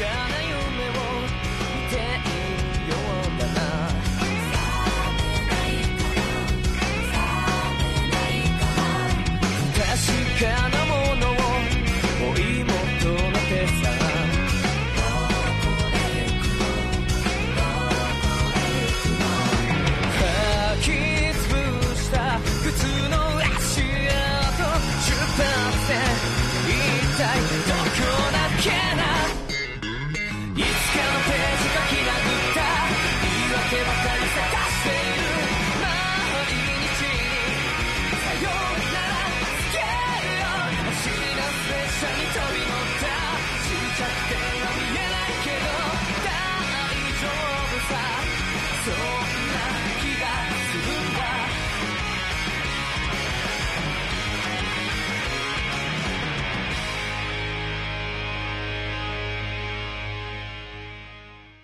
yeah.